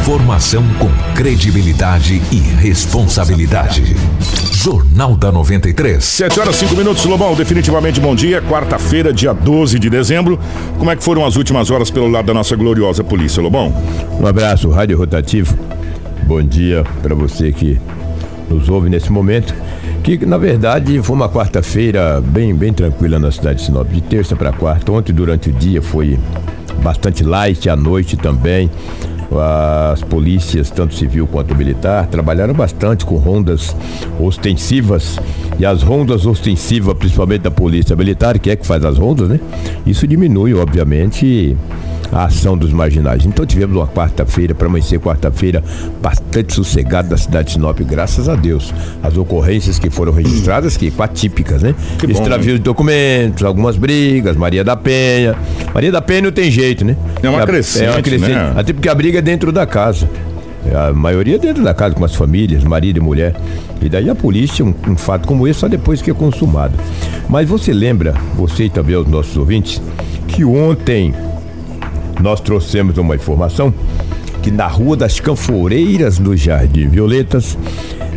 Informação com credibilidade e responsabilidade. Jornal da 93. 7 horas 5 minutos, Lobão. Definitivamente bom dia. Quarta-feira, dia 12 de dezembro. Como é que foram as últimas horas pelo lado da nossa gloriosa polícia, Lobão? Um abraço, Rádio Rotativo. Bom dia para você que nos ouve nesse momento. Que na verdade foi uma quarta-feira bem, bem tranquila na cidade de Sinop, de terça para quarta. Ontem, durante o dia, foi bastante light, à noite também. As polícias, tanto civil quanto militar, trabalharam bastante com rondas ostensivas. E as rondas ostensivas, principalmente da polícia militar, que é que faz as rondas, né? Isso diminui, obviamente, a ação dos marginais. Então tivemos uma quarta-feira, para amanhecer quarta-feira, bastante sossegada da cidade de Sinop, graças a Deus. As ocorrências que foram registradas, que atípicas, né? Que Extravio de documentos, algumas brigas, Maria da Penha. Maria da Penha não tem jeito, né? É uma crescente, é uma crescente. Né? Até porque a briga é dentro da casa. A maioria dentro da casa com as famílias, marido e mulher. E daí a polícia, um, um, fato como esse, só depois que é consumado. Mas você lembra, você e também os nossos ouvintes, que ontem nós trouxemos uma informação que na Rua das Canforeiras, no Jardim Violetas,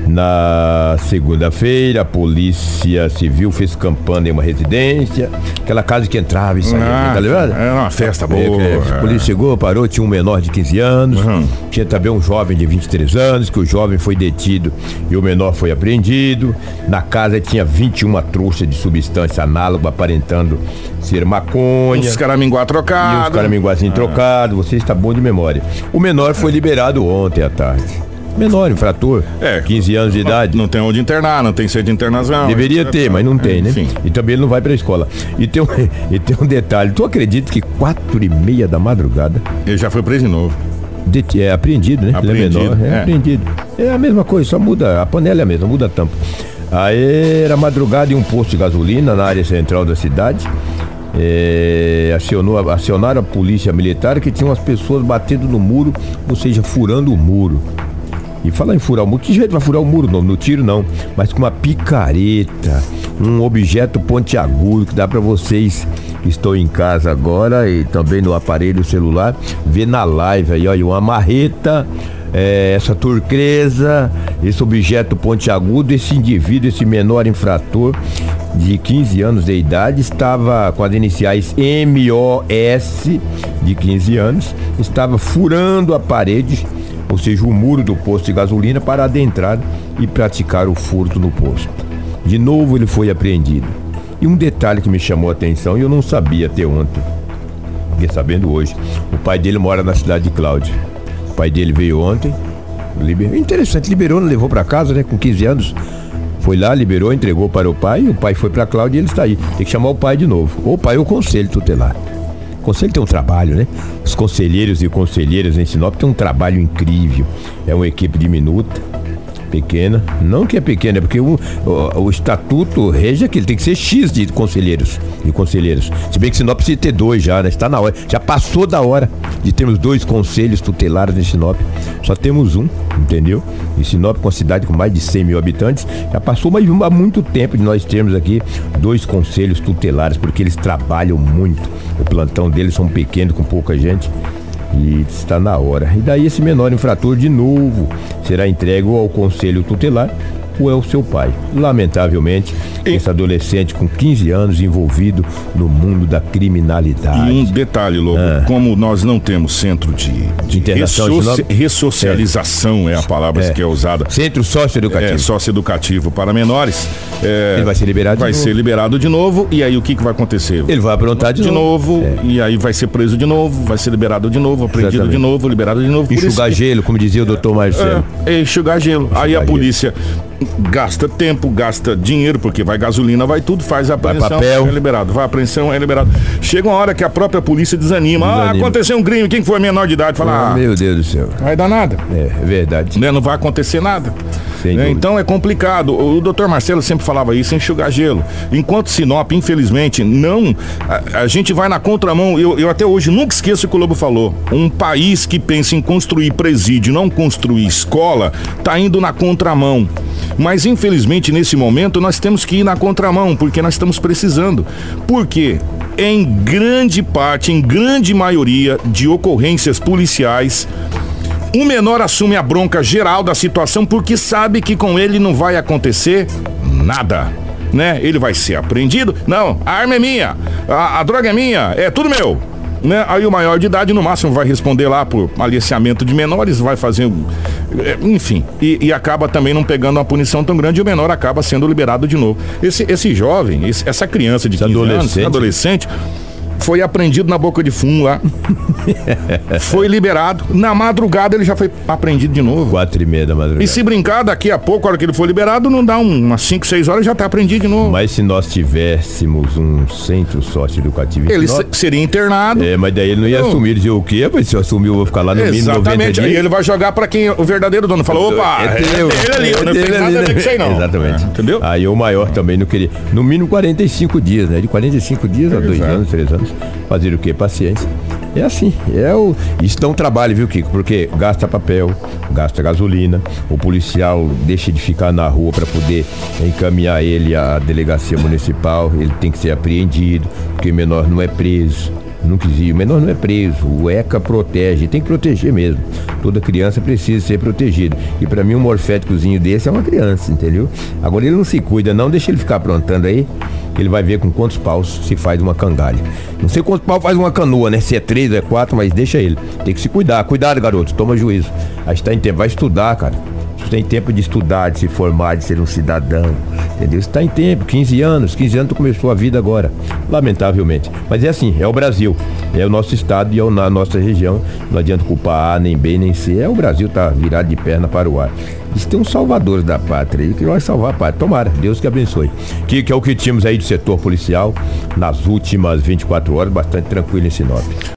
na segunda-feira, a Polícia Civil fez campanha em uma residência, aquela casa que entrava e saía, ah, tá ligado? Era uma festa boa. É, a polícia chegou, parou, tinha um menor de 15 anos, uhum. tinha também um jovem de 23 anos, que o jovem foi detido e o menor foi apreendido. Na casa tinha 21 trouxas de substância análoga aparentando ser maconha. Os caraminguá trocados. os caraminguazinhos ah. trocados, você está bom de memória. O menor foi liberado ontem à tarde menor, infrator. É. 15 anos de idade. Não tem onde internar, não tem sede de internação. Deveria ter, mas não tem, né? Enfim. E também ele não vai pra escola. E tem um, e tem um detalhe: tu acredita que quatro e meia da madrugada. Ele já foi preso de novo. De, é apreendido, né? Apreendido, ele é menor. É, é apreendido. É a mesma coisa, só muda. A panela é a mesma, muda a tampa. Aí era madrugada em um posto de gasolina na área central da cidade. É, acionou, acionaram a polícia militar que tinham as pessoas batendo no muro, ou seja, furando o muro. E falar em furar o muro, que jeito vai furar o muro? Não, no tiro não, mas com uma picareta, um objeto pontiagudo que dá para vocês que estão em casa agora e também no aparelho celular, ver na live aí, olha, uma marreta, é, essa turquesa, esse objeto pontiagudo, esse indivíduo, esse menor infrator de 15 anos de idade, estava com as iniciais MOS de 15 anos, estava furando a parede ou seja, o muro do posto de gasolina para adentrar e praticar o furto no posto. De novo ele foi apreendido. E um detalhe que me chamou a atenção e eu não sabia até ontem, fiquei sabendo hoje. O pai dele mora na cidade de Cláudia. O pai dele veio ontem, liberou. Interessante, liberou, não levou para casa, né? Com 15 anos. Foi lá, liberou, entregou para o pai, o pai foi para Cláudia e ele está aí. Tem que chamar o pai de novo. Ou o pai ou o conselho tutelar. Conselho tem um trabalho, né? Os conselheiros e conselheiras em Sinop têm um trabalho incrível. É uma equipe diminuta, pequena. Não que é pequena, é porque o, o, o, estatuto rege ele tem que ser X de conselheiros e conselheiras. Se bem que Sinop precisa ter dois já, né? Está na hora. Já passou da hora de termos dois conselhos tutelares em Sinop. Só temos um, entendeu? E Sinop, com uma cidade com mais de 100 mil habitantes, já passou mas há muito tempo de nós termos aqui dois conselhos tutelares, porque eles trabalham muito. O plantão deles são pequenos, com pouca gente. E está na hora. E daí esse menor infrator de novo será entregue ao conselho tutelar ou é o seu pai. Lamentavelmente, e... esse adolescente com 15 anos envolvido no mundo da criminalidade. E um detalhe, Lobo, ah. como nós não temos centro de, de ressoci... ressocialização, é. é. a palavra é. que é usada. Centro socioeducativo. É, socioeducativo para menores. É, Ele vai ser liberado Vai ser liberado de novo, e aí o que, que vai acontecer? Ele vai aprontar de, de novo. novo é. E aí vai ser preso de novo, vai ser liberado de novo, apreendido Exatamente. de novo, liberado de novo. Enxugar gelo, como dizia o doutor Marcelo. É, enxugar gelo. Enxugar aí a polícia gasta tempo, gasta dinheiro, porque vai gasolina, vai tudo, faz a apreensão, vai papel. é liberado. Vai a apreensão, é liberado. Chega uma hora que a própria polícia desanima. Ah, desanima. Ah, aconteceu um crime, quem foi menor de idade? Fala, ah, meu Deus do céu. Vai dar nada. É, é verdade. Né? Não vai acontecer nada. Né? Então é complicado. O doutor Marcelo sempre falava isso, enxugar gelo. Enquanto Sinop, infelizmente, não. A, a gente vai na contramão. Eu, eu até hoje nunca esqueço o que o Lobo falou. Um país que pensa em construir presídio, não construir escola, tá indo na contramão. Mas infelizmente nesse momento nós temos que ir na contramão, porque nós estamos precisando. Por quê? Em grande parte, em grande maioria de ocorrências policiais, O menor assume a bronca geral da situação porque sabe que com ele não vai acontecer nada. Né? Ele vai ser apreendido. Não, a arma é minha, a, a droga é minha, é tudo meu. Né? Aí o maior de idade, no máximo, vai responder lá por aliciamento de menores, vai fazer. É, enfim, e, e, acaba também não pegando uma punição tão grande e o menor acaba sendo liberado de novo. Esse, esse jovem, esse, essa criança de 15 adolescente. anos, adolescente, foi apreendido na boca de fumo lá. foi liberado. Na madrugada ele já foi apreendido de novo. Quatro e meia da madrugada. E se brincar, daqui a pouco, a hora que ele for liberado, não dá umas 5, 6 horas já tá apreendido de novo. Mas se nós tivéssemos um centro sócio-educativo... Ele nós... seria internado. É, mas daí ele não ia não. assumir. Dizer o quê? Mas se eu assumir, eu vou ficar lá no mínimo Exatamente. Aí ele vai jogar pra quem o verdadeiro dono. Falou, opa, é, teu, é dele ali, é não tem nada ali, a ver com isso aí não. Exatamente. É, entendeu? Aí o maior também não queria... No mínimo 45 dias, né? De 45 dias a dois anos, três anos. Fazer o quê? Paciência. É assim, é o. Isso dá um trabalho, viu, Kiko? Porque gasta papel, gasta gasolina, o policial deixa de ficar na rua para poder encaminhar ele à delegacia municipal, ele tem que ser apreendido, porque menor não é preso. Nunca existe. O menor não é preso. O ECA protege. Tem que proteger mesmo. Toda criança precisa ser protegida. E para mim, um morféticozinho desse é uma criança, entendeu? Agora ele não se cuida, não. Deixa ele ficar aprontando aí. Ele vai ver com quantos paus se faz uma cangalha. Não sei quantos paus faz uma canoa, né? Se é três é quatro, mas deixa ele. Tem que se cuidar. Cuidado, garoto. Toma juízo. Aí está em tempo. Vai estudar, cara. Tem tempo de estudar, de se formar, de ser um cidadão. Entendeu? Está em tempo, 15 anos, 15 anos tu começou a vida agora. Lamentavelmente. Mas é assim, é o Brasil. É o nosso estado e é a nossa região. Não adianta culpar A, nem B, nem C. É o Brasil tá virado de perna para o ar. Isso tem um salvador da pátria aí que vai salvar a pátria. Tomara, Deus que abençoe. Que, que é o que tínhamos aí do setor policial nas últimas 24 horas, bastante tranquilo em Sinop.